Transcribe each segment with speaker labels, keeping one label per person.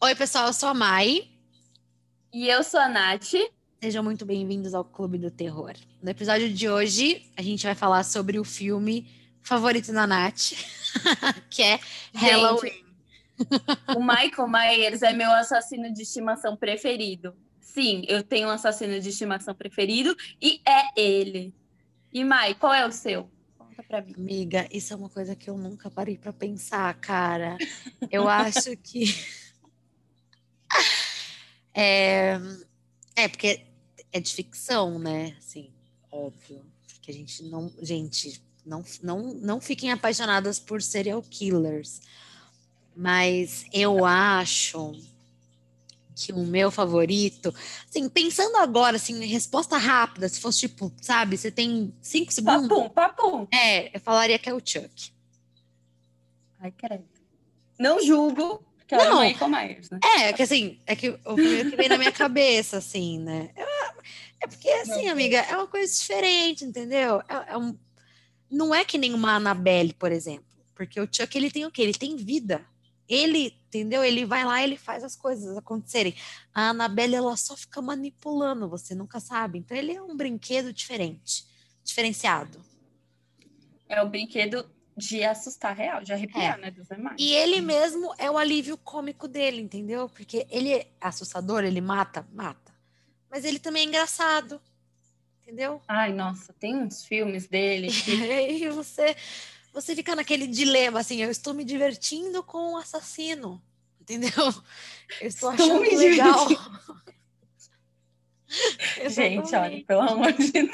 Speaker 1: Oi, pessoal, eu sou a Mai.
Speaker 2: E eu sou a Nath.
Speaker 1: Sejam muito bem-vindos ao Clube do Terror. No episódio de hoje, a gente vai falar sobre o filme favorito da Nath, que é Halloween.
Speaker 2: o Michael Myers é meu assassino de estimação preferido. Sim, eu tenho um assassino de estimação preferido e é ele. E Mai, qual é o seu? Conta pra mim.
Speaker 1: Amiga, isso é uma coisa que eu nunca parei para pensar, cara. Eu acho que é, é porque é de ficção, né? Assim, óbvio. Que a gente não. Gente, não, não, não fiquem apaixonadas por serial killers. Mas eu acho que o meu favorito, assim, pensando agora, assim, resposta rápida, se fosse tipo, sabe, você tem cinco segundos.
Speaker 2: Papum, papum.
Speaker 1: É, eu falaria que é o Chuck.
Speaker 2: Ai, credo. Não julgo, que é o Michael Myers, né?
Speaker 1: É, que assim, é que o primeiro que vem na minha cabeça, assim, né? É, porque, assim, não, amiga, é uma coisa diferente, entendeu? É, é, um, não é que nem uma Annabelle, por exemplo. Porque o Chuck, ele tem o quê? Ele tem vida. Ele, entendeu? Ele vai lá ele faz as coisas acontecerem. A Annabelle, ela só fica manipulando, você nunca sabe. Então, ele é um brinquedo diferente, diferenciado.
Speaker 2: É o brinquedo de assustar real, de arrepiar, é. né, dos demais.
Speaker 1: E ele mesmo é o alívio cômico dele, entendeu? Porque ele é assustador, ele mata, mata. Mas ele também é engraçado, entendeu?
Speaker 2: Ai, nossa, tem uns filmes dele que...
Speaker 1: e você, você fica naquele dilema, assim, eu estou me divertindo com o um assassino, entendeu? Eu estou achando estou legal.
Speaker 2: Gente, olha, pelo amor de Deus.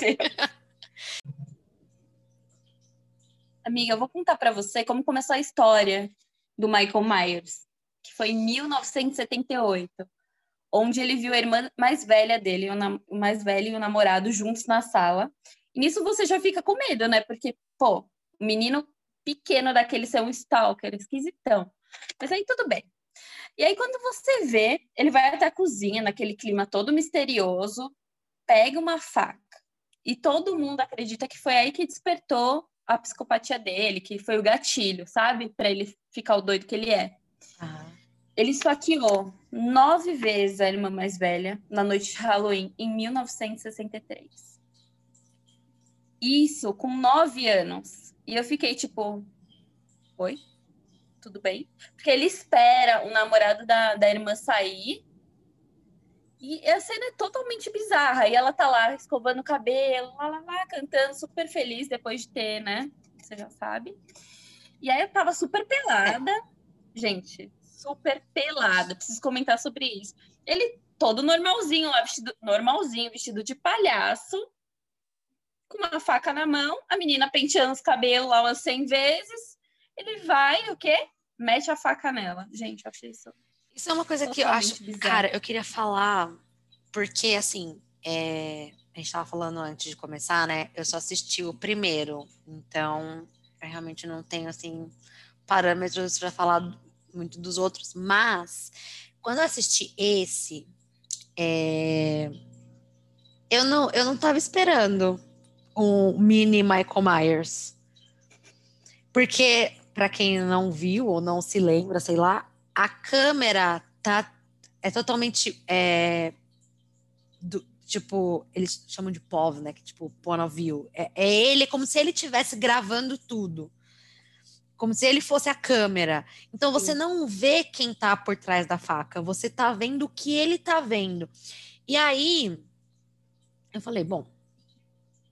Speaker 2: Amiga, eu vou contar para você como começou a história do Michael Myers, que foi em 1978, onde ele viu a irmã mais velha dele, o mais velho e o namorado juntos na sala. E nisso você já fica com medo, né? Porque, pô, o menino pequeno daquele ser um stalker, esquisitão. Mas aí tudo bem. E aí, quando você vê, ele vai até a cozinha, naquele clima todo misterioso, pega uma faca. E todo mundo acredita que foi aí que despertou a psicopatia dele, que foi o gatilho, sabe? Para ele ficar o doido que ele é. Ah. Ele esfaqueou nove vezes a irmã mais velha na noite de Halloween em 1963. Isso com nove anos. E eu fiquei tipo, oi? Tudo bem? Porque ele espera o namorado da, da irmã sair e a cena é totalmente bizarra. E ela tá lá escovando o cabelo, lá, lá, lá, cantando, super feliz depois de ter, né? Você já sabe. E aí eu tava super pelada. Gente, super pelada. Preciso comentar sobre isso. Ele todo normalzinho lá, vestido normalzinho, vestido de palhaço, com uma faca na mão, a menina penteando os cabelos lá umas 100 vezes. Ele vai, o quê? Mete a faca nela. Gente, eu achei isso
Speaker 1: isso é uma coisa que eu acho. Bizarro. Cara, eu queria falar, porque assim, é, a gente estava falando antes de começar, né? Eu só assisti o primeiro, então eu realmente não tenho assim parâmetros para falar muito dos outros, mas quando eu assisti esse, é, eu não eu não estava esperando um mini Michael Myers, porque para quem não viu ou não se lembra, sei lá, a câmera tá é totalmente é, do, tipo eles chamam de POV, né? Que tipo point of view. É, é ele como se ele estivesse gravando tudo, como se ele fosse a câmera. Então você Sim. não vê quem tá por trás da faca, você tá vendo o que ele tá vendo. E aí eu falei, bom,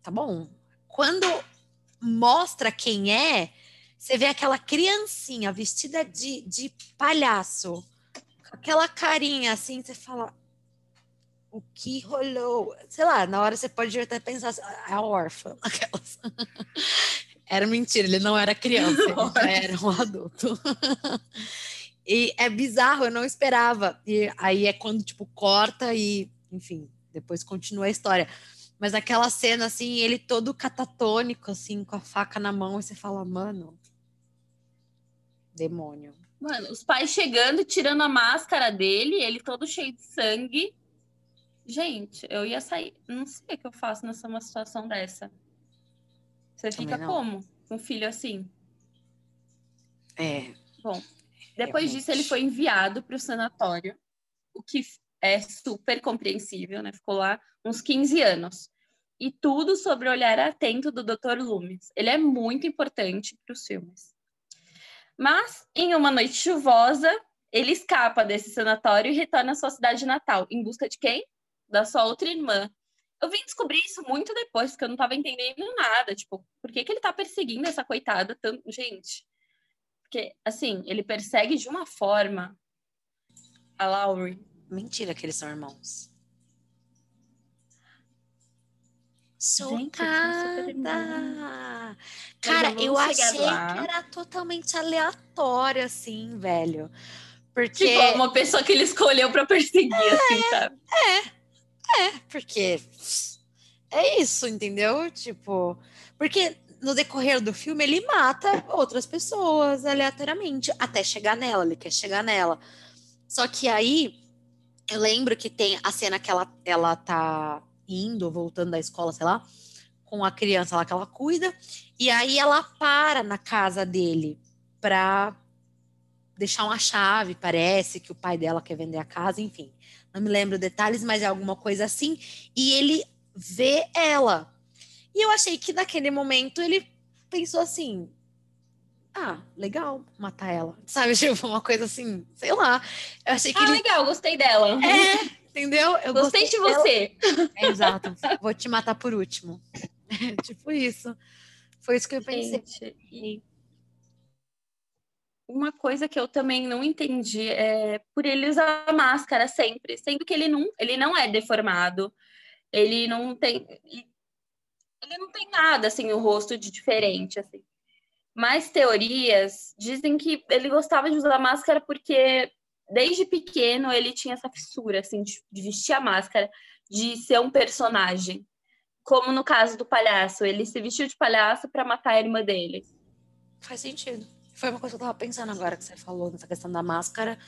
Speaker 1: tá bom. Quando mostra quem é, você vê aquela criancinha vestida de, de palhaço, aquela carinha assim, você fala, o que rolou? Sei lá, na hora você pode até pensar, assim, a órfã, aquelas. Era mentira, ele não era criança, ele era um adulto. e é bizarro, eu não esperava. E aí é quando, tipo, corta e, enfim, depois continua a história. Mas aquela cena, assim, ele todo catatônico, assim, com a faca na mão, e você fala, mano, Demônio.
Speaker 2: Mano, os pais chegando, tirando a máscara dele, ele todo cheio de sangue. Gente, eu ia sair. Não sei o que eu faço nessa uma situação dessa. Você fica como? Com um filho assim?
Speaker 1: É.
Speaker 2: Bom. Depois Realmente. disso, ele foi enviado para o sanatório, o que é super compreensível, né? Ficou lá uns 15 anos. E tudo sobre o olhar atento do Dr. Loomis. Ele é muito importante para os filmes. Mas, em uma noite chuvosa, ele escapa desse sanatório e retorna à sua cidade natal. Em busca de quem? Da sua outra irmã. Eu vim descobrir isso muito depois, porque eu não estava entendendo nada. Tipo, por que, que ele está perseguindo essa coitada tanto? Gente, porque, assim, ele persegue de uma forma a Laurie
Speaker 1: Mentira que eles são irmãos. Chocada! Cara, eu, eu achei lá. que era totalmente aleatório, assim, velho. Porque...
Speaker 2: Tipo, uma pessoa que ele escolheu para perseguir, é, assim, sabe?
Speaker 1: É, é, porque é isso, entendeu? Tipo, porque no decorrer do filme ele mata outras pessoas aleatoriamente, até chegar nela, ele quer chegar nela. Só que aí eu lembro que tem a cena que ela, ela tá indo, voltando da escola, sei lá, com a criança lá que ela cuida, e aí ela para na casa dele pra deixar uma chave, parece que o pai dela quer vender a casa, enfim. Não me lembro detalhes, mas é alguma coisa assim. E ele vê ela. E eu achei que naquele momento ele pensou assim: ah, legal matar ela. Sabe, tipo, uma coisa assim, sei lá. Eu achei que.
Speaker 2: Ah,
Speaker 1: ele...
Speaker 2: legal, gostei dela.
Speaker 1: É, entendeu?
Speaker 2: Eu gostei, gostei de você.
Speaker 1: É, exato. Vou te matar por último. tipo isso. Foi isso que eu pensei. Gente, e
Speaker 2: uma coisa que eu também não entendi é por ele usar máscara sempre, sendo que ele não, ele não é deformado, ele não tem, ele não tem nada assim o rosto de diferente assim mais teorias dizem que ele gostava de usar máscara porque desde pequeno ele tinha essa fissura assim de, de vestir a máscara, de ser um personagem. Como no caso do palhaço, ele se vestiu de palhaço para matar a irmã dele.
Speaker 1: Faz sentido. Foi uma coisa que eu tava pensando agora que você falou nessa questão da máscara.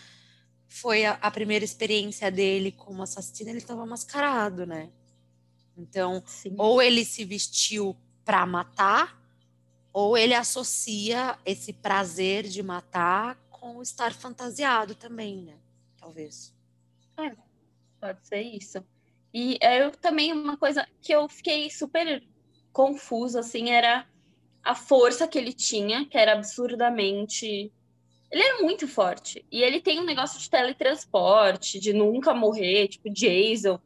Speaker 1: Foi a, a primeira experiência dele como assassino, ele estava mascarado, né? Então, Sim. ou ele se vestiu para matar, ou ele associa esse prazer de matar com estar fantasiado também, né? Talvez.
Speaker 2: É, pode ser isso. E eu também, uma coisa que eu fiquei super confusa, assim, era a força que ele tinha, que era absurdamente. Ele era muito forte. E ele tem um negócio de teletransporte, de nunca morrer, tipo Jason.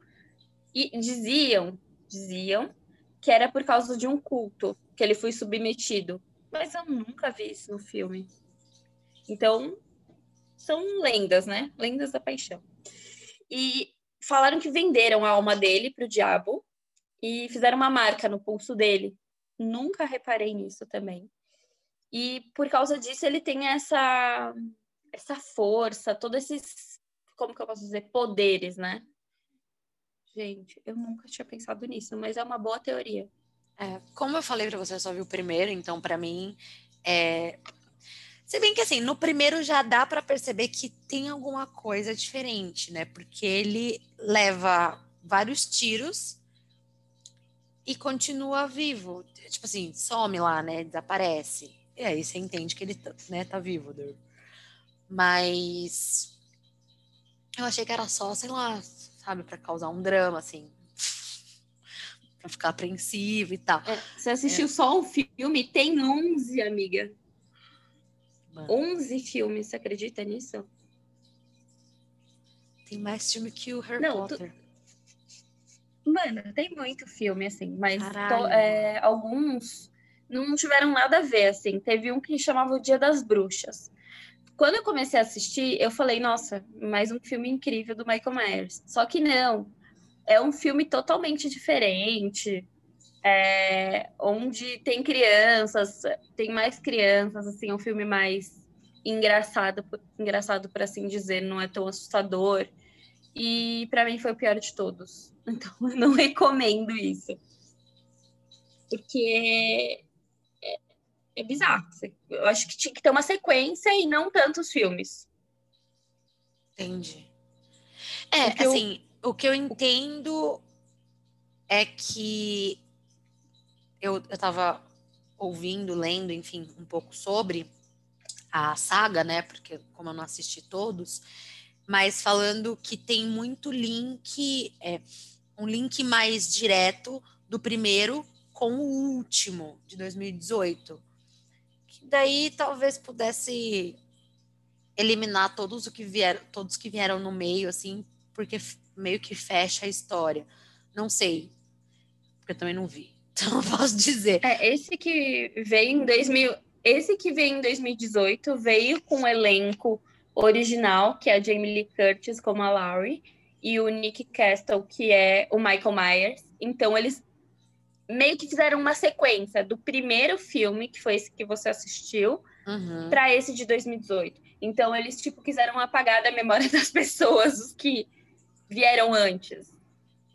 Speaker 2: E diziam, diziam que era por causa de um culto que ele foi submetido. Mas eu nunca vi isso no filme. Então, são lendas, né? Lendas da paixão. E falaram que venderam a alma dele para o diabo e fizeram uma marca no pulso dele. Nunca reparei nisso também. E por causa disso ele tem essa essa força, todos esses, como que eu posso dizer, poderes, né? Gente, eu nunca tinha pensado nisso, mas é uma boa teoria.
Speaker 1: É, como eu falei para você, eu só vi o primeiro, então para mim é. Se bem que assim, no primeiro já dá para perceber que tem alguma coisa diferente, né? Porque ele leva vários tiros e continua vivo. Tipo assim, some lá, né? Desaparece. E aí você entende que ele tá, né, tá vivo. Mas eu achei que era só, sei lá, sabe, para causar um drama, assim pra ficar apreensivo e tal. É,
Speaker 2: você assistiu é. só um filme? Tem 11, amiga. Mano. 11 filmes, você acredita nisso?
Speaker 1: Tem mais filme que o Harry Não, Potter.
Speaker 2: Tu... Mano, tem muito filme, assim, mas to, é, alguns não tiveram nada a ver, assim. Teve um que chamava O Dia das Bruxas. Quando eu comecei a assistir, eu falei, nossa, mais um filme incrível do Michael Myers. Só que não, é um filme totalmente diferente, é, onde tem crianças, tem mais crianças, assim, é um filme mais engraçado, engraçado para assim dizer, não é tão assustador. E para mim foi o pior de todos. Então eu não recomendo isso. Porque é, é bizarro. Eu acho que tinha que ter uma sequência e não tantos filmes.
Speaker 1: Entendi. É, Porque assim, o que eu entendo é que eu estava ouvindo, lendo, enfim, um pouco sobre. a saga, né? Porque como eu não assisti todos, mas falando que tem muito link, é, um link mais direto do primeiro com o último de 2018. Que daí talvez pudesse eliminar todos o que vieram, todos que vieram no meio, assim, porque meio que fecha a história. Não sei, porque eu também não vi. Então não posso dizer.
Speaker 2: É, esse que veio em 2000, esse que veio em 2018 veio com o elenco original, que é a Jamie Lee Curtis como a Laurie, e o Nick Castle, que é o Michael Myers. Então eles meio que fizeram uma sequência do primeiro filme, que foi esse que você assistiu, uhum. para esse de 2018. Então eles tipo quiseram apagar da memória das pessoas os que vieram antes.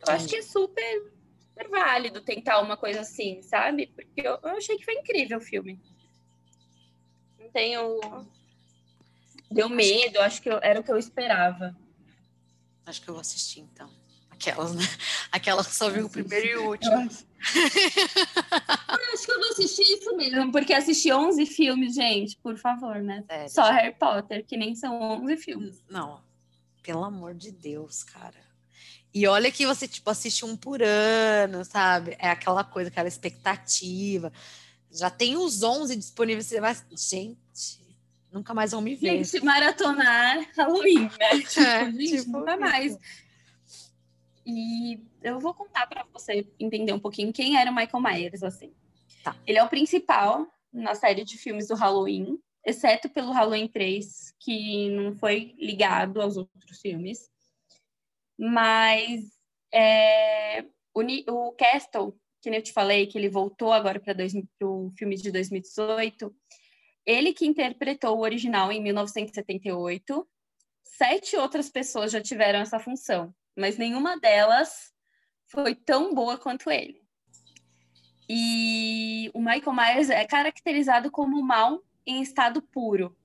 Speaker 2: Eu acho que é super, super válido tentar uma coisa assim, sabe? Porque eu, eu achei que foi incrível o filme. Não tenho. Deu medo, acho que eu, era o que eu esperava.
Speaker 1: Acho que eu vou assistir então. Aquelas, né? Aquelas que só viu o primeiro e o último. Eu acho.
Speaker 2: eu acho que eu vou assistir isso mesmo, porque assisti 11 filmes, gente, por favor, né? Sério, Só. Harry Potter, que nem são 11 filmes.
Speaker 1: Não, pelo amor de Deus, cara. E olha que você, tipo, assiste um por ano, sabe? É aquela coisa, aquela expectativa. Já tem os 11 disponíveis, você vai... Gente, nunca mais vão me ver.
Speaker 2: Gente, maratonar Halloween, né? Tipo, é, gente, tipo, nunca mais. E eu vou contar para você entender um pouquinho quem era o Michael Myers, assim. Tá. Ele é o principal na série de filmes do Halloween, exceto pelo Halloween 3, que não foi ligado aos outros filmes. Mas é, o, o Castle, que eu te falei, que ele voltou agora para o filme de 2018, ele que interpretou o original em 1978. Sete outras pessoas já tiveram essa função, mas nenhuma delas foi tão boa quanto ele. E o Michael Myers é caracterizado como mal em estado puro.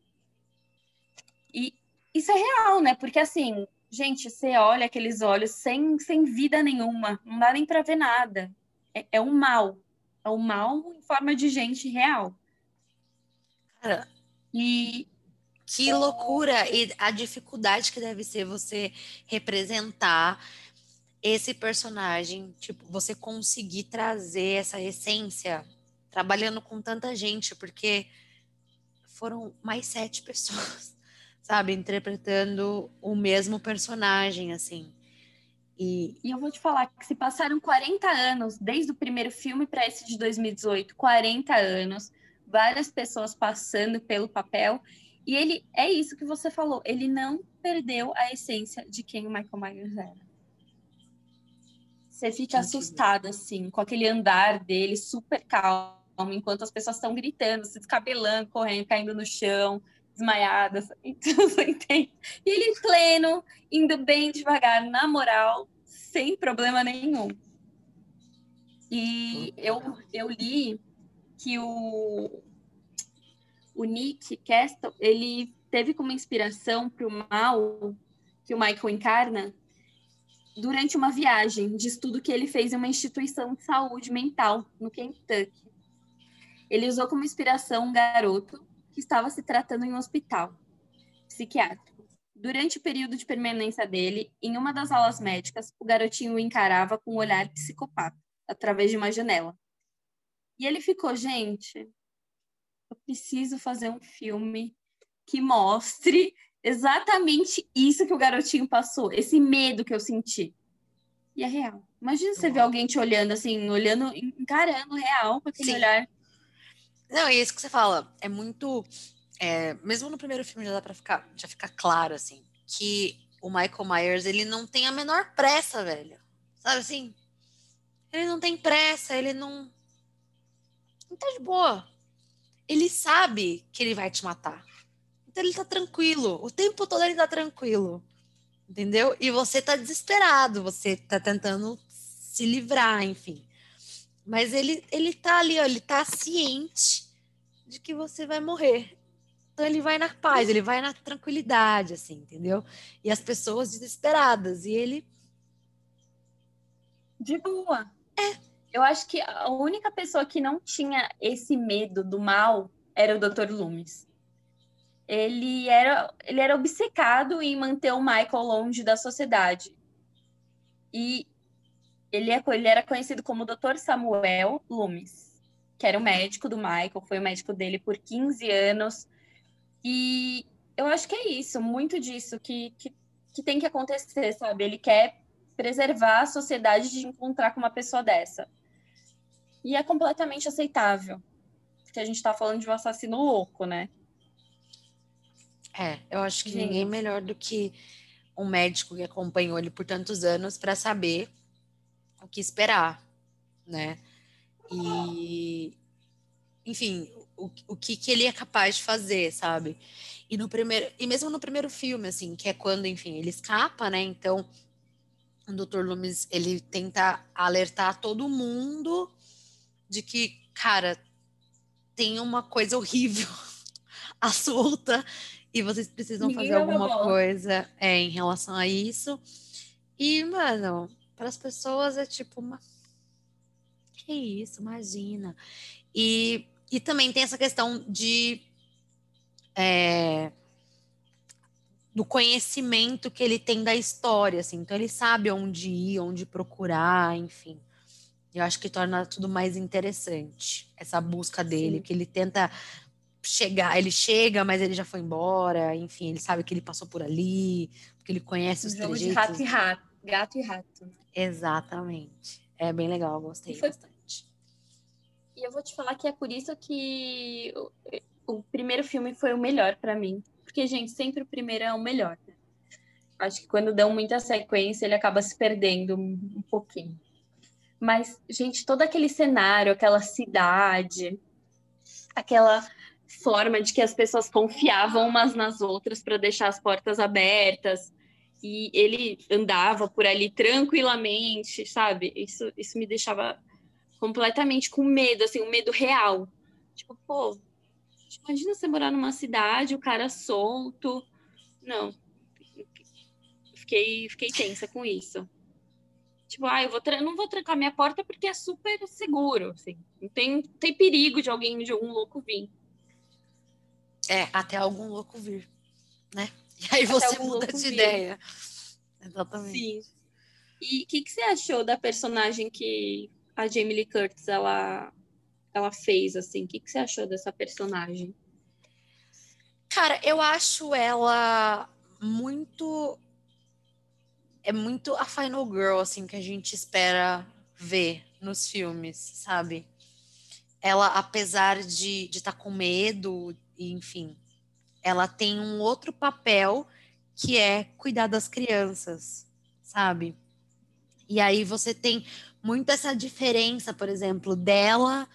Speaker 2: E isso é real, né? Porque assim, gente, você olha aqueles olhos sem, sem vida nenhuma, não dá nem para ver nada. É, é um mal. É um mal em forma de gente real.
Speaker 1: Cara, e que loucura! E a dificuldade que deve ser você representar esse personagem, tipo, você conseguir trazer essa essência trabalhando com tanta gente, porque foram mais sete pessoas, sabe, interpretando o mesmo personagem, assim.
Speaker 2: E... e eu vou te falar que se passaram 40 anos, desde o primeiro filme para esse de 2018, 40 anos, várias pessoas passando pelo papel. E ele é isso que você falou, ele não perdeu a essência de quem o Michael Myers era. Você fica assustada, assim, com aquele andar dele super calmo, enquanto as pessoas estão gritando, se descabelando, correndo, caindo no chão, desmaiadas. Então, entende? E ele pleno, indo bem devagar, na moral, sem problema nenhum. E eu, eu li que o, o Nick Castle, ele teve como inspiração para o mal que o Michael encarna durante uma viagem de estudo que ele fez em uma instituição de saúde mental no Kentucky. Ele usou como inspiração um garoto que estava se tratando em um hospital psiquiátrico. Durante o período de permanência dele, em uma das aulas médicas, o garotinho o encarava com um olhar psicopata, através de uma janela. E ele ficou, gente, eu preciso fazer um filme que mostre exatamente isso que o garotinho passou, esse medo que eu senti. E é real. Imagina você ver alguém te olhando assim, olhando, encarando real com aquele Sim. olhar.
Speaker 1: Não, é isso que você fala. É muito. É, mesmo no primeiro filme já dá pra ficar, já fica claro, assim, que o Michael Myers, ele não tem a menor pressa, velho. Sabe assim? Ele não tem pressa, ele não. Não tá de boa. Ele sabe que ele vai te matar. Então ele tá tranquilo. O tempo todo ele tá tranquilo. Entendeu? E você tá desesperado, você tá tentando se livrar, enfim. Mas ele, ele tá ali, ó, ele tá ciente de que você vai morrer. Então ele vai na paz, ele vai na tranquilidade, assim, entendeu? E as pessoas desesperadas, e ele.
Speaker 2: De boa. É. Eu acho que a única pessoa que não tinha esse medo do mal era o Dr. Loomis. ele era, ele era obcecado em manter o Michael longe da sociedade. E ele, é, ele era conhecido como Dr. Samuel Loomis, que era o médico do Michael, foi o médico dele por 15 anos. E eu acho que é isso, muito disso que, que, que tem que acontecer, sabe? Ele quer preservar a sociedade de encontrar com uma pessoa dessa. E é completamente aceitável. Porque a gente tá falando de um assassino louco, né?
Speaker 1: É, eu acho que Gente. ninguém melhor do que um médico que acompanhou ele por tantos anos para saber o que esperar, né? E, enfim, o, o que, que ele é capaz de fazer, sabe? E no primeiro, e mesmo no primeiro filme, assim, que é quando, enfim, ele escapa, né? Então, o Dr. Loomis, ele tenta alertar todo mundo de que, cara, tem uma coisa horrível à solta e vocês precisam Ninguém fazer alguma coisa é, em relação a isso. E, mano, para as pessoas é tipo uma. Que isso, imagina. E, e também tem essa questão de. É, do conhecimento que ele tem da história, assim. Então ele sabe onde ir, onde procurar, enfim. Eu acho que torna tudo mais interessante essa busca dele, Sim. que ele tenta chegar, ele chega, mas ele já foi embora, enfim, ele sabe que ele passou por ali, porque ele conhece os
Speaker 2: jogo trejeitos. de rato e rato, gato e rato.
Speaker 1: Exatamente. É bem legal, gostei foi... bastante.
Speaker 2: E eu vou te falar que é por isso que o, o primeiro filme foi o melhor para mim, porque gente, sempre o primeiro é o melhor. Né? Acho que quando dão muita sequência, ele acaba se perdendo um pouquinho. Mas, gente, todo aquele cenário, aquela cidade, aquela forma de que as pessoas confiavam umas nas outras para deixar as portas abertas. E ele andava por ali tranquilamente, sabe? Isso, isso me deixava completamente com medo, assim, um medo real. Tipo, pô, imagina você morar numa cidade, o cara solto. Não. Fiquei, fiquei tensa com isso. Tipo, ah, eu vou não vou trancar minha porta porque é super seguro, assim. Não tem, tem perigo de alguém, de algum louco vir.
Speaker 1: É, até algum louco vir, né? E aí você muda de ideia. Exatamente. Sim.
Speaker 2: E o que, que você achou da personagem que a Jamie Lee Curtis ela, ela fez, assim? O que, que você achou dessa personagem?
Speaker 1: Cara, eu acho ela muito. É muito a Final Girl, assim, que a gente espera ver nos filmes, sabe? Ela, apesar de estar tá com medo enfim, ela tem um outro papel que é cuidar das crianças, sabe? E aí você tem muito essa diferença, por exemplo, dela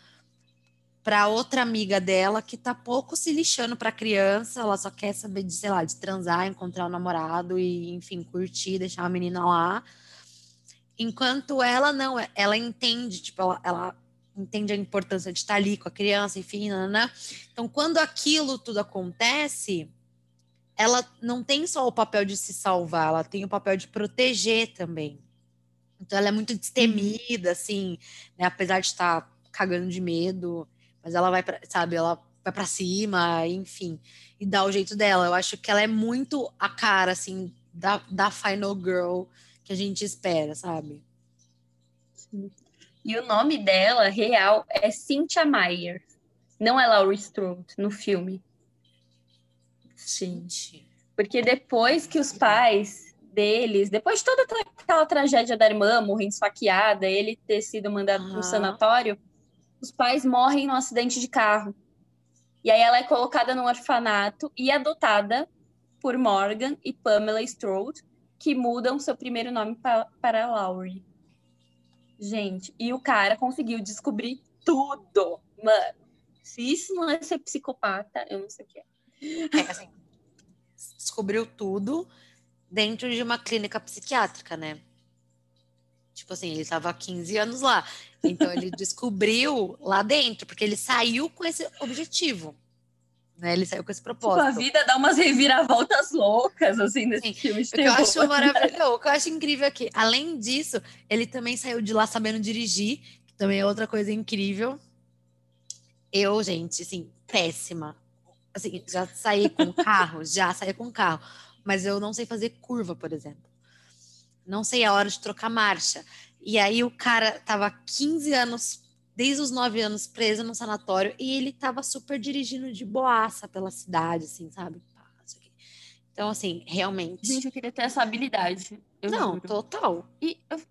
Speaker 1: para outra amiga dela que tá pouco se lixando para criança, ela só quer saber de, sei lá, de transar, encontrar o um namorado e, enfim, curtir, deixar a menina lá. Enquanto ela não, ela entende, tipo, ela, ela entende a importância de estar ali com a criança, enfim, né? Então, quando aquilo tudo acontece, ela não tem só o papel de se salvar, ela tem o papel de proteger também. Então, ela é muito destemida, assim, né? Apesar de estar cagando de medo, mas ela vai, pra, sabe, ela vai para cima, enfim, e dá o jeito dela. Eu acho que ela é muito a cara, assim, da, da Final Girl que a gente espera, sabe?
Speaker 2: Sim. E o nome dela, real, é Cynthia Meyer. Não é Laurie Strode, no filme. Sim. Porque depois que os pais deles, depois de toda aquela tragédia da irmã morrendo esfaqueada, ele ter sido mandado uhum. para o sanatório, os pais morrem num acidente de carro. E aí ela é colocada no orfanato e adotada por Morgan e Pamela Strode, que mudam seu primeiro nome para Laurie. Gente, e o cara conseguiu descobrir tudo. Mano, se isso não é ser psicopata, eu não sei o que é.
Speaker 1: É assim, descobriu tudo dentro de uma clínica psiquiátrica, né? Tipo assim, ele estava há 15 anos lá. Então ele descobriu lá dentro, porque ele saiu com esse objetivo. Né? Ele saiu com esse propósito. Tipo,
Speaker 2: a vida dá umas reviravoltas loucas, assim, nesse Sim, filme de terror.
Speaker 1: Eu acho maravilhoso. O que eu acho incrível aqui, além disso, ele também saiu de lá sabendo dirigir, que também é outra coisa incrível. Eu, gente, assim, péssima. Assim, já saí com carro, já saí com carro, mas eu não sei fazer curva, por exemplo. Não sei a hora de trocar marcha. E aí o cara tava 15 anos, desde os 9 anos, preso no sanatório, e ele tava super dirigindo de boaça pela cidade, assim, sabe? Então, assim, realmente.
Speaker 2: Gente, eu queria ter essa habilidade.
Speaker 1: não, juro. total.
Speaker 2: E eu...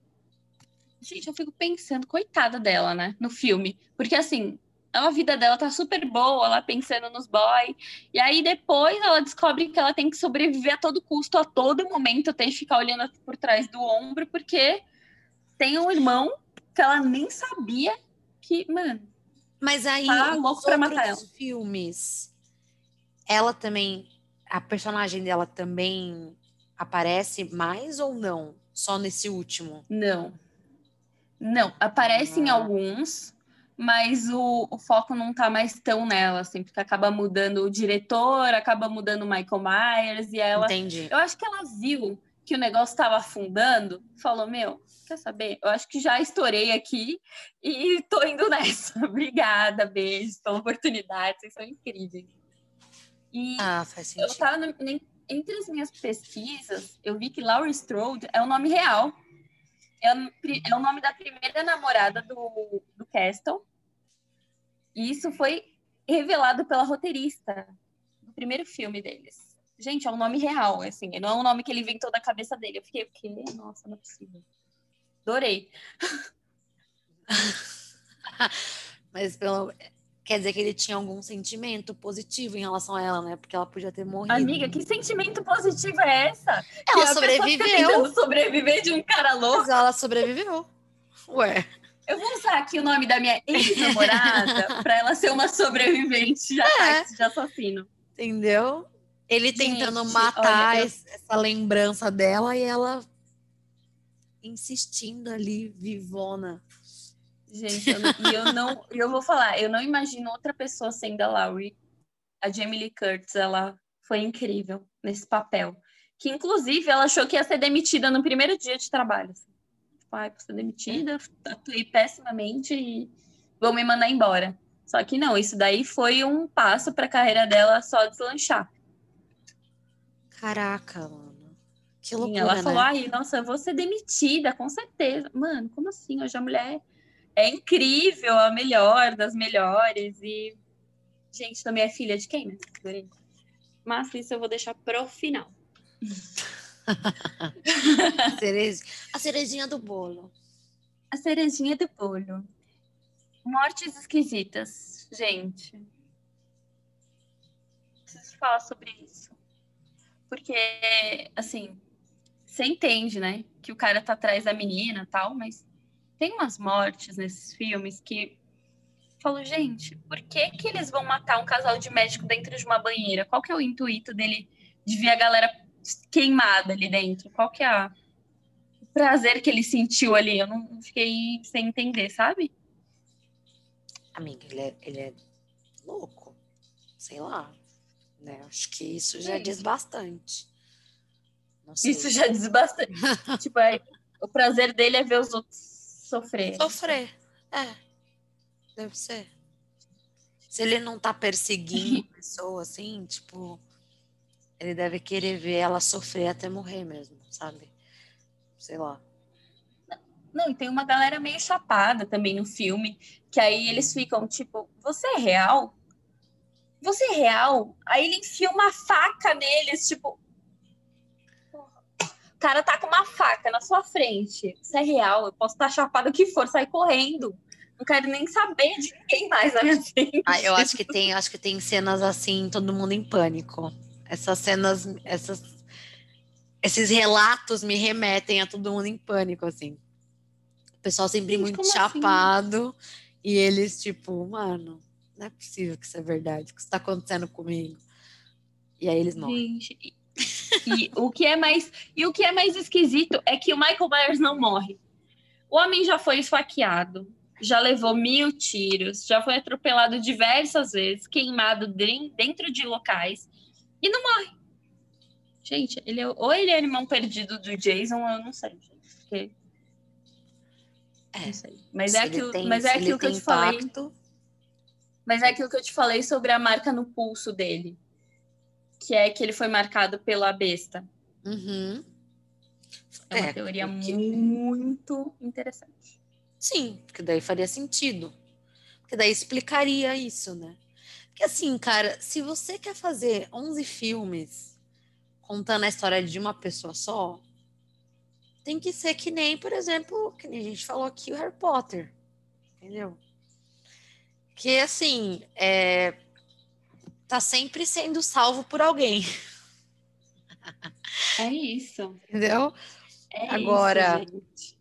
Speaker 2: Gente, eu fico pensando, coitada dela, né? No filme. Porque assim, a vida dela tá super boa, ela pensando nos boy. E aí depois ela descobre que ela tem que sobreviver a todo custo, a todo momento, tem que ficar olhando por trás do ombro, porque tem um irmão que ela nem sabia que, mano.
Speaker 1: Mas aí, tá louco pra matar ela. filmes, ela também a personagem dela também aparece mais ou não? Só nesse último?
Speaker 2: Não. Não, aparece ah. em alguns, mas o, o, foco não tá mais tão nela, assim, porque acaba mudando o diretor, acaba mudando o Michael Myers e ela.
Speaker 1: Entendi.
Speaker 2: Eu acho que ela viu que o negócio estava afundando, falou: Meu, quer saber? Eu acho que já estourei aqui e tô indo nessa. Obrigada, beijo pela oportunidade, vocês são incríveis.
Speaker 1: E ah, faz sentido.
Speaker 2: eu tava no, entre as minhas pesquisas, eu vi que Laurie Strode é o nome real. É, é o nome da primeira namorada do, do Castle. E isso foi revelado pela roteirista do primeiro filme deles. Gente, é um nome real, assim, não é um nome que ele inventou da cabeça dele. Eu fiquei, o quê? Nossa, não é possível. Adorei.
Speaker 1: Mas pelo, quer dizer que ele tinha algum sentimento positivo em relação a ela, né? Porque ela podia ter morrido.
Speaker 2: Amiga, que sentimento positivo é essa?
Speaker 1: Ela que sobreviveu.
Speaker 2: sobreviver de um cara louco. Mas
Speaker 1: ela sobreviveu. Ué.
Speaker 2: Eu vou usar aqui o nome da minha ex-namorada para ela ser uma sobrevivente é. de assassino.
Speaker 1: Entendeu? Ele Gente, tentando matar olha, eu... essa lembrança dela e ela insistindo ali, vivona.
Speaker 2: Gente, eu não, e eu não, eu vou falar, eu não imagino outra pessoa sendo a Laurie. A Jamie Lee Curtis, ela foi incrível nesse papel. Que, inclusive, ela achou que ia ser demitida no primeiro dia de trabalho. Assim. Tipo, ai, vou ser demitida, atuei pessimamente e vou me mandar embora. Só que não, isso daí foi um passo para a carreira dela só deslanchar.
Speaker 1: Caraca, mano. Que loucura, Sim,
Speaker 2: ela
Speaker 1: né?
Speaker 2: falou, ai, nossa, eu vou ser demitida, com certeza. Mano, como assim? Hoje a mulher é incrível, a melhor das melhores. E, gente, também é filha de quem, né? Mas isso eu vou deixar pro final.
Speaker 1: a cerejinha do bolo.
Speaker 2: A cerejinha do bolo. Mortes esquisitas, gente. Preciso falar sobre isso. Porque, assim, você entende, né? Que o cara tá atrás da menina tal, mas tem umas mortes nesses filmes que falo, gente, por que que eles vão matar um casal de médico dentro de uma banheira? Qual que é o intuito dele de ver a galera queimada ali dentro? Qual que é a, o prazer que ele sentiu ali? Eu não fiquei sem entender, sabe?
Speaker 1: Amiga, ele é, ele é louco. Sei lá. Né? Acho que isso já Sim. diz bastante.
Speaker 2: Isso já diz bastante. tipo, é, o prazer dele é ver os outros Sofrer.
Speaker 1: Sofrer, é. Deve ser. Se ele não tá perseguindo a pessoa, assim, tipo, ele deve querer ver ela sofrer até morrer mesmo, sabe? Sei lá.
Speaker 2: Não, e tem uma galera meio chapada também no filme, que aí eles ficam tipo, você é real? Você é real? Aí ele enfia uma faca neles, tipo, cara tá com uma faca na sua frente. Isso é real, eu posso estar chapado o que for, sair correndo. Não quero nem saber de ninguém mais na minha frente.
Speaker 1: Ah, eu acho que tem, acho que tem cenas assim, todo mundo em pânico. Essas cenas, essas, esses relatos me remetem a todo mundo em pânico, assim. O pessoal sempre Gente, muito assim? chapado assim? e eles, tipo, mano, não é possível que isso é verdade, que isso tá acontecendo comigo. E aí eles morrem.
Speaker 2: Gente, e o que é mais e o que é mais esquisito é que o Michael Myers não morre. O homem já foi esfaqueado, já levou mil tiros, já foi atropelado diversas vezes, queimado dentro de locais e não morre. Gente, ele é, ou ele é irmão perdido do Jason, ou eu não sei, gente, porque...
Speaker 1: É,
Speaker 2: não sei. Mas é aquilo, tem, mas é aquilo que eu te impacto... falei. Mas é aquilo que eu te falei sobre a marca no pulso dele. Que é que ele foi marcado pela besta.
Speaker 1: Uhum.
Speaker 2: É uma
Speaker 1: É,
Speaker 2: teoria
Speaker 1: porque-
Speaker 2: muito interessante.
Speaker 1: Sim, porque daí faria sentido. Porque daí explicaria isso, né? Porque assim, cara, se você quer fazer 11 filmes contando a história de uma pessoa só, tem que ser que nem, por exemplo, que nem a gente falou aqui, o Harry Potter. Entendeu? Que assim, é, tá sempre sendo salvo por alguém,
Speaker 2: É isso.
Speaker 1: entendeu?
Speaker 2: É
Speaker 1: Agora-
Speaker 2: isso.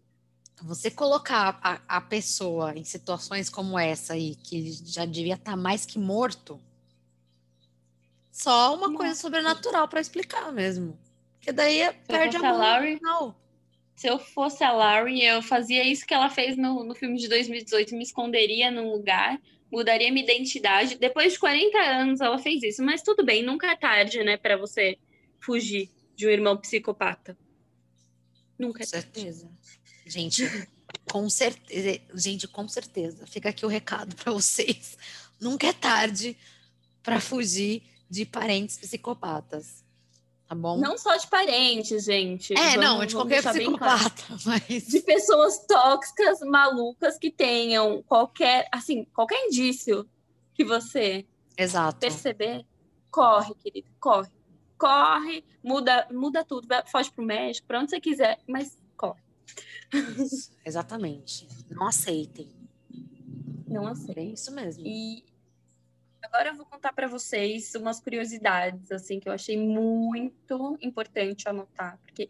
Speaker 1: Você colocar a, a pessoa em situações como essa aí, que já devia estar mais que morto, só uma coisa sobrenatural para explicar mesmo. Porque daí é- perde a final.
Speaker 2: Se eu fosse a Laurie, eu fazia isso que ela fez no, no filme de 2018, me esconderia num lugar, mudaria minha identidade. Depois de 40 anos ela fez isso, mas tudo bem, nunca é tarde, né, para você fugir de um irmão psicopata. Nunca é tarde.
Speaker 1: certeza. Gente, com certeza. Gente, com certeza. Fica aqui o recado para vocês. Nunca é tarde para fugir de parentes psicopatas. Tá bom?
Speaker 2: Não só de parentes, gente.
Speaker 1: é,
Speaker 2: Vamos-
Speaker 1: não, de qualquer
Speaker 2: bem claro.
Speaker 1: psicopata, mas.
Speaker 2: de pessoas tóxicas, malucas que tenham qualquer, assim, qualquer indício que você
Speaker 1: Exato.
Speaker 2: perceber, corre, querido, corre. Corre, muda, muda tudo, foge pro médico, pra onde você quiser, mas corre.
Speaker 1: Isso, Exatamente. Não aceitem.
Speaker 2: Não aceita.
Speaker 1: É isso mesmo.
Speaker 2: E agora eu vou contar pra vocês umas curiosidades, assim, que eu achei muito importante anotar, porque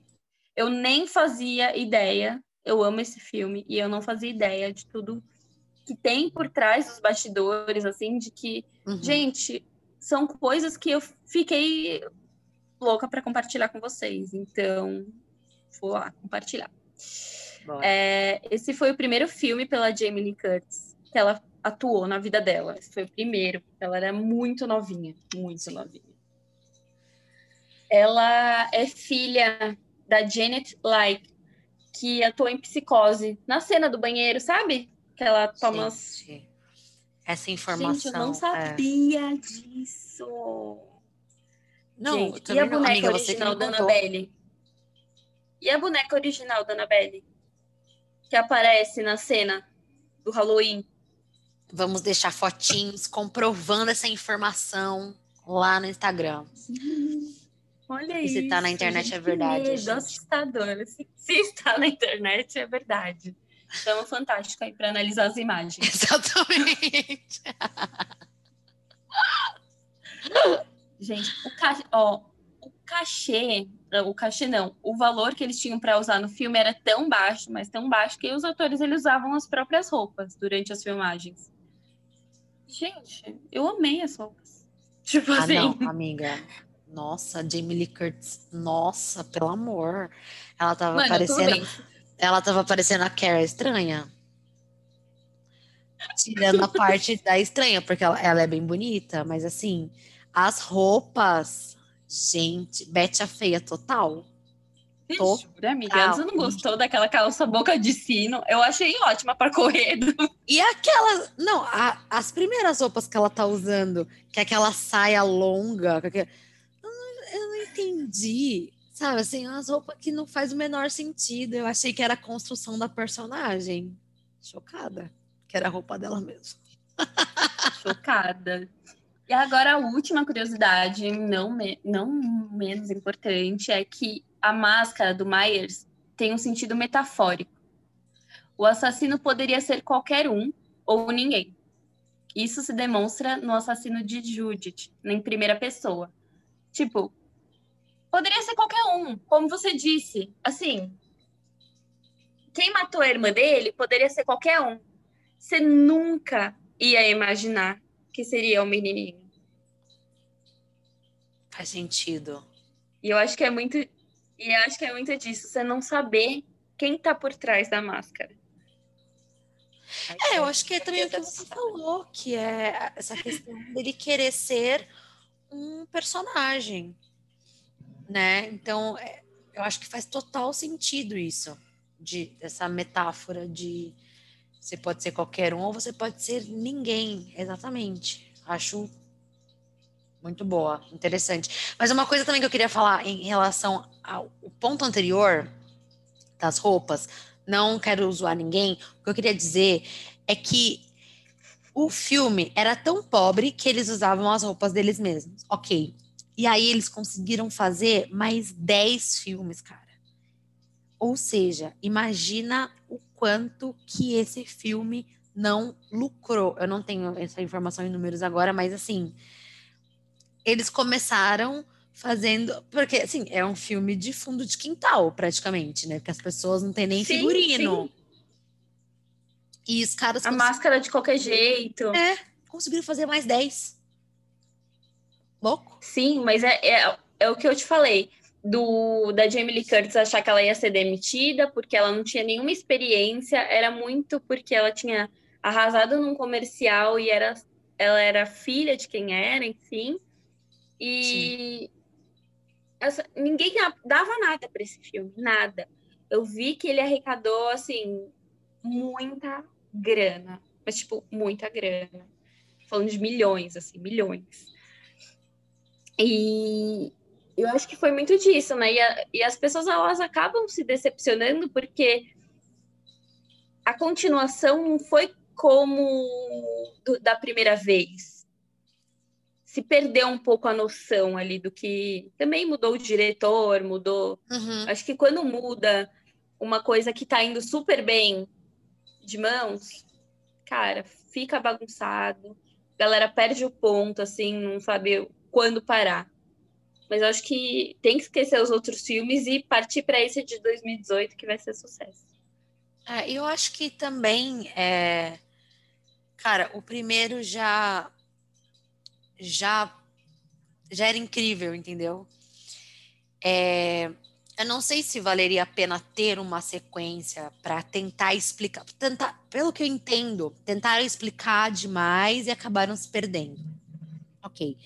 Speaker 2: eu nem fazia ideia, eu amo esse filme, e eu não fazia ideia de tudo que tem por trás dos bastidores, assim, de que
Speaker 1: Uhum.
Speaker 2: Gente, são coisas que eu fiquei louca para compartilhar com vocês. Então, vou lá compartilhar. É, esse foi o primeiro filme pela Jamie Lee Curtis que ela atuou na vida dela. Esse foi o primeiro. Ela era muito novinha, muito novinha. Ela é filha da Janet Leigh, que atuou em Psicose, na cena do banheiro, sabe? Que ela toma
Speaker 1: Gente, essa informação.
Speaker 2: Gente, eu não
Speaker 1: é.
Speaker 2: sabia disso.
Speaker 1: Não,
Speaker 2: Gente, e a
Speaker 1: não.
Speaker 2: boneca
Speaker 1: Amiga,
Speaker 2: original da. Annabelle? E a boneca original da Annabelle? Que aparece na cena do Halloween.
Speaker 1: Vamos deixar fotinhos comprovando essa informação lá no Instagram.
Speaker 2: Olha
Speaker 1: E
Speaker 2: isso.
Speaker 1: se tá na internet é verdade,
Speaker 2: medo,
Speaker 1: gente.
Speaker 2: assustador. Se, se está na internet é verdade. Então, fantástico aí para analisar as imagens.
Speaker 1: Exatamente.
Speaker 2: Gente, o cachê, ó, o cachê, o cachê não, o valor que eles tinham para usar no filme era tão baixo, mas tão baixo que os atores eles usavam as próprias roupas durante as filmagens. Gente, eu amei as roupas. Tipo
Speaker 1: Ah,
Speaker 2: assim,
Speaker 1: não, amiga. Nossa, Jamie Lee Curtis. Nossa, pelo amor. Ela tava
Speaker 2: mano,
Speaker 1: parecendo. Ela tava parecendo a Cara estranha. Tirando a parte da estranha, porque ela, ela é bem bonita, mas assim, as roupas, gente, Bete a feia total.
Speaker 2: Jura, amiga? Você não gostou daquela calça boca de sino? Eu achei ótima para correr.
Speaker 1: E aquelas. Não, a- as primeiras roupas que ela tá usando, que é aquela saia longa. aquele- eu, não, eu não entendi. Sabe, assim, umas roupas que não faz o menor sentido. Eu achei que era a construção da personagem. Chocada. Que era a roupa dela mesmo.
Speaker 2: Chocada. E agora a última curiosidade, não, me- não menos importante, é que a máscara do Myers tem um sentido metafórico. O assassino poderia ser qualquer um ou ninguém. Isso se demonstra no assassino de Judith, em primeira pessoa. Tipo, poderia ser qualquer um, como você disse. Assim, quem matou a irmã dele poderia ser qualquer um. Você nunca ia imaginar que seria o menininho.
Speaker 1: Faz sentido.
Speaker 2: E eu acho que é muito e acho que é muito disso, você não saber quem tá por trás da máscara.
Speaker 1: É, eu acho que é também o que você falou, que é essa questão dele querer ser um personagem, né? Então, é, eu acho que faz total sentido isso, de essa metáfora de Você pode ser qualquer um ou você pode ser ninguém, exatamente. Acho muito boa, interessante. Mas uma coisa também que eu queria falar em relação ao ponto anterior das roupas, não quero zoar ninguém, o que eu queria dizer é que o filme era tão pobre que eles usavam as roupas deles mesmos. Ok. E aí eles conseguiram fazer mais 10 filmes, cara. Ou seja, imagina o quanto que esse filme não lucrou. Eu não tenho essa informação em números agora, mas assim, eles começaram fazendo. Porque, assim, é um filme de fundo de quintal, praticamente, né? Porque as pessoas não têm nem sim, figurino. Sim. E os caras.
Speaker 2: A máscara de qualquer jeito.
Speaker 1: É, conseguiram fazer mais 10. Louco?
Speaker 2: Sim, mas é, é, é o que eu te falei. Do, da Jamie Lee Curtis achar que ela ia ser demitida porque ela não tinha nenhuma experiência, era muito porque ela tinha arrasado num comercial e era, ela era filha de quem era, enfim. E essa, ninguém dava nada para esse filme, nada. Eu vi que ele arrecadou, assim, muita grana. Mas, tipo, muita grana. Falando de milhões, assim, milhões. E eu acho que foi muito disso, né? E, a, e as pessoas, elas acabam se decepcionando porque a continuação não foi como do, da primeira vez se perdeu um pouco a noção ali do que também mudou o diretor, mudou. Uhum. Acho que quando muda uma coisa que tá indo super bem de mãos, cara, fica bagunçado. A galera perde o ponto, assim, não sabe quando parar. Mas eu acho que tem que esquecer os outros filmes e partir para esse de 2018 que vai ser sucesso.
Speaker 1: É, eu acho que também é... Cara, o primeiro já já já era incrível, entendeu? É, eu não sei se valeria a pena ter uma sequência para tentar explicar, tentar, pelo que eu entendo, tentaram explicar demais e acabaram se perdendo. Ok.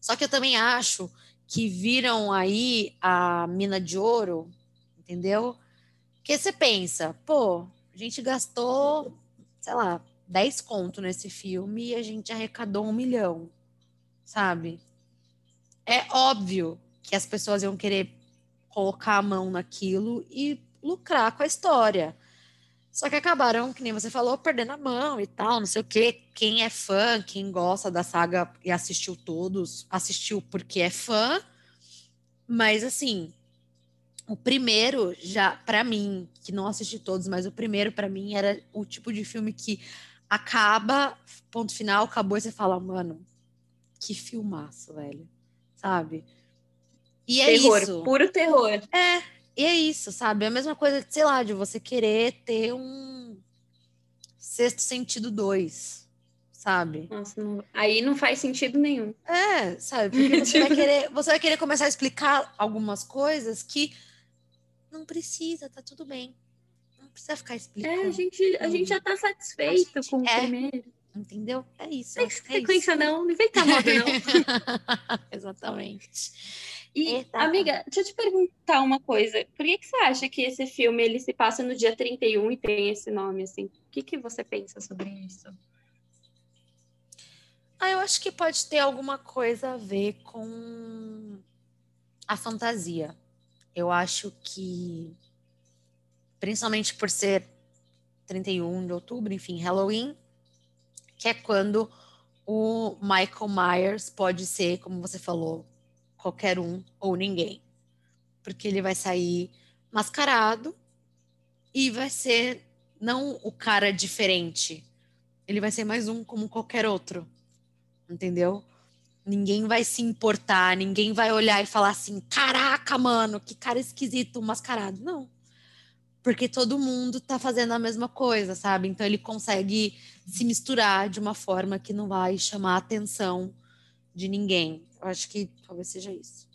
Speaker 1: Só que eu também acho que viram aí a mina de ouro, entendeu? Porque você pensa, pô, a gente gastou, sei lá, 10 conto nesse filme e a gente arrecadou um milhão sabe? É óbvio que as pessoas iam querer colocar a mão naquilo e lucrar com a história. Só que acabaram, que nem você falou, perdendo a mão e tal, não sei o quê. Quem é fã, quem gosta da saga e assistiu todos, assistiu porque é fã. Mas assim, o primeiro já para mim, que não assisti todos, mas o primeiro para mim era o tipo de filme que acaba, ponto final, acabou e você fala, mano, que filmaço, velho. Sabe?
Speaker 2: E é terror, isso. Puro terror.
Speaker 1: É, e é isso, sabe? É a mesma coisa, sei lá, de você querer ter um sexto sentido 2, sabe?
Speaker 2: Nossa, não... aí não faz sentido nenhum.
Speaker 1: É, sabe? Porque você vai querer, você vai querer começar a explicar algumas coisas que não precisa, tá tudo bem. Não precisa ficar explicando.
Speaker 2: É, a gente, a gente já tá satisfeito gente, com o
Speaker 1: é,
Speaker 2: primeiro.
Speaker 1: Entendeu? É isso.
Speaker 2: Não tem sequência, é não. Não inventa moda, não.
Speaker 1: Exatamente.
Speaker 2: E, Eita. amiga, deixa eu te perguntar uma coisa. Por que, que você acha que esse filme ele se passa no dia 31 e tem esse nome, assim? O que, que você pensa sobre isso?
Speaker 1: Ah, eu acho que pode ter alguma coisa a ver com a fantasia. Eu acho que, principalmente por ser 31 de outubro, enfim, Halloween, que é quando o Michael Myers pode ser, como você falou, qualquer um ou ninguém. Porque ele vai sair mascarado e vai ser não o cara diferente. Ele vai ser mais um como qualquer outro. Entendeu? Ninguém vai se importar, ninguém vai olhar e falar assim: caraca, mano, que cara esquisito mascarado. Não porque todo mundo tá fazendo a mesma coisa, sabe? Então ele consegue se misturar de uma forma que não vai chamar a atenção de ninguém. Eu acho que talvez seja isso.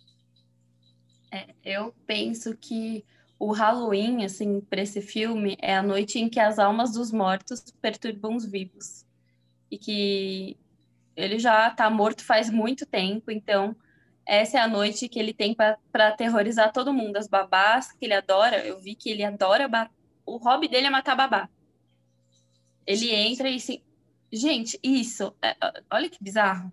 Speaker 2: É, eu penso que o Halloween, assim, para esse filme, é a noite em que as almas dos mortos perturbam os vivos. E que ele já tá morto faz muito tempo, então essa é a noite que ele tem para aterrorizar todo mundo. As babás que ele adora, eu vi que ele adora. O hobby dele é matar babá. Ele entra e se. Gente, isso. É, olha que bizarro.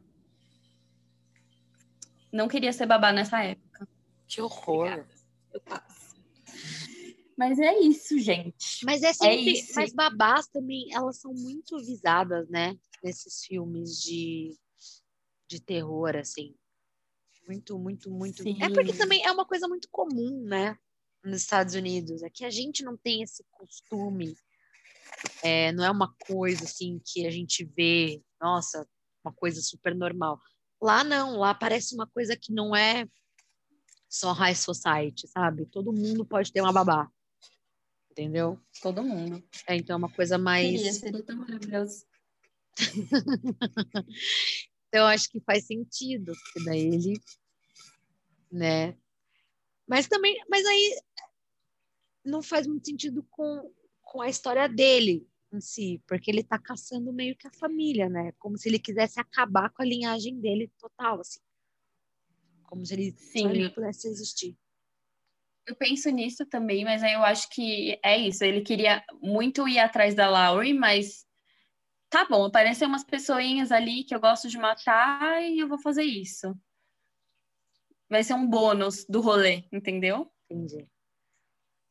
Speaker 2: Não queria ser babá nessa época.
Speaker 1: Que horror.
Speaker 2: Eu passo. Mas é isso, gente.
Speaker 1: Mas é, é sempre, é mas babás também, elas são muito visadas, né? Nesses filmes de, de terror, assim. Muito, muito, muito. Sim. É porque também é uma coisa muito comum, né? Nos Estados Unidos. É que a gente não tem esse costume. É, não é uma coisa assim que a gente vê, nossa, uma coisa super normal. Lá não, lá parece uma coisa que não é só high society, sabe? Todo mundo pode ter uma babá. Entendeu?
Speaker 2: Todo mundo.
Speaker 1: É, então é uma coisa mais.
Speaker 2: Seria, seria tão maravilhoso.
Speaker 1: Então acho que faz sentido, porque daí ele, né? Mas também, mas aí não faz muito sentido com, com a história dele, em si, porque ele tá caçando meio que a família, né? Como se ele quisesse acabar com a linhagem dele total, assim. Como se ele, Sim. ele pudesse existir.
Speaker 2: Eu penso nisso também, mas aí eu acho que é isso. Ele queria muito ir atrás da Laurie, mas tá bom, aparecem umas pessoinhas ali que eu gosto de matar e eu vou fazer isso. Vai ser um bônus do rolê, entendeu?
Speaker 1: Entendi.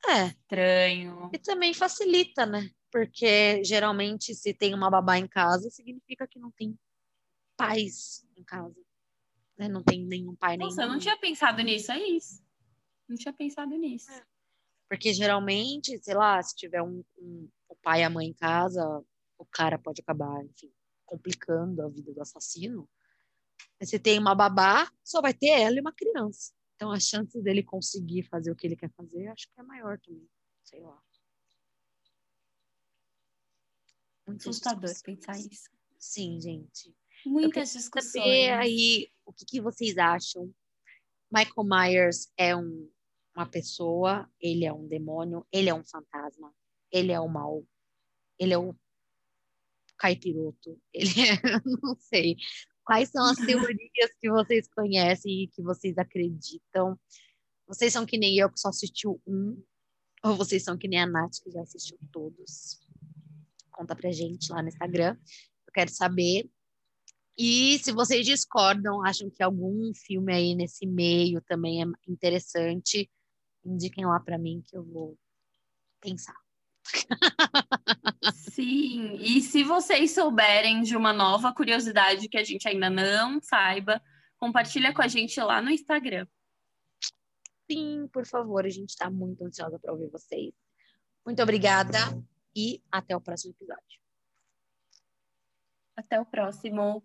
Speaker 1: É.
Speaker 2: Estranho.
Speaker 1: E também facilita, né? porque geralmente se tem uma babá em casa, significa que não tem pais em casa. Né? Não tem nenhum pai
Speaker 2: Nossa, eu não tinha pensado nisso, é isso. Não tinha pensado nisso. É.
Speaker 1: Porque geralmente, sei lá, se tiver um, um, o pai e a mãe em casa, o cara pode acabar, enfim, complicando a vida do assassino. Mas se tem uma babá, só vai ter ela e uma criança. Então a chance dele conseguir fazer o que ele quer fazer, acho que é maior também. Sei lá.
Speaker 2: Muito assustador pensar isso.
Speaker 1: Sim, gente.
Speaker 2: Muitas discussões.
Speaker 1: Saber aí o que, que, vocês acham. Michael Myers é um, uma pessoa, ele é um demônio, ele é um fantasma, ele é o mal, ele é o caipiroto, ele é, não sei. Quais são as teorias que vocês conhecem e que vocês acreditam? Vocês são que nem eu, que só assistiu um, ou vocês são que nem a Nath, que já assistiu todos? conta pra gente lá no Instagram. Eu quero saber. E se vocês discordam, acham que algum filme aí nesse meio também é interessante, indiquem lá para mim que eu vou pensar.
Speaker 2: Sim, e se vocês souberem de uma nova curiosidade que a gente ainda não saiba, compartilha com a gente lá no Instagram.
Speaker 1: Sim, por favor, a gente está muito ansiosa para ouvir vocês. Muito obrigada e até o próximo episódio.
Speaker 2: Até o próximo.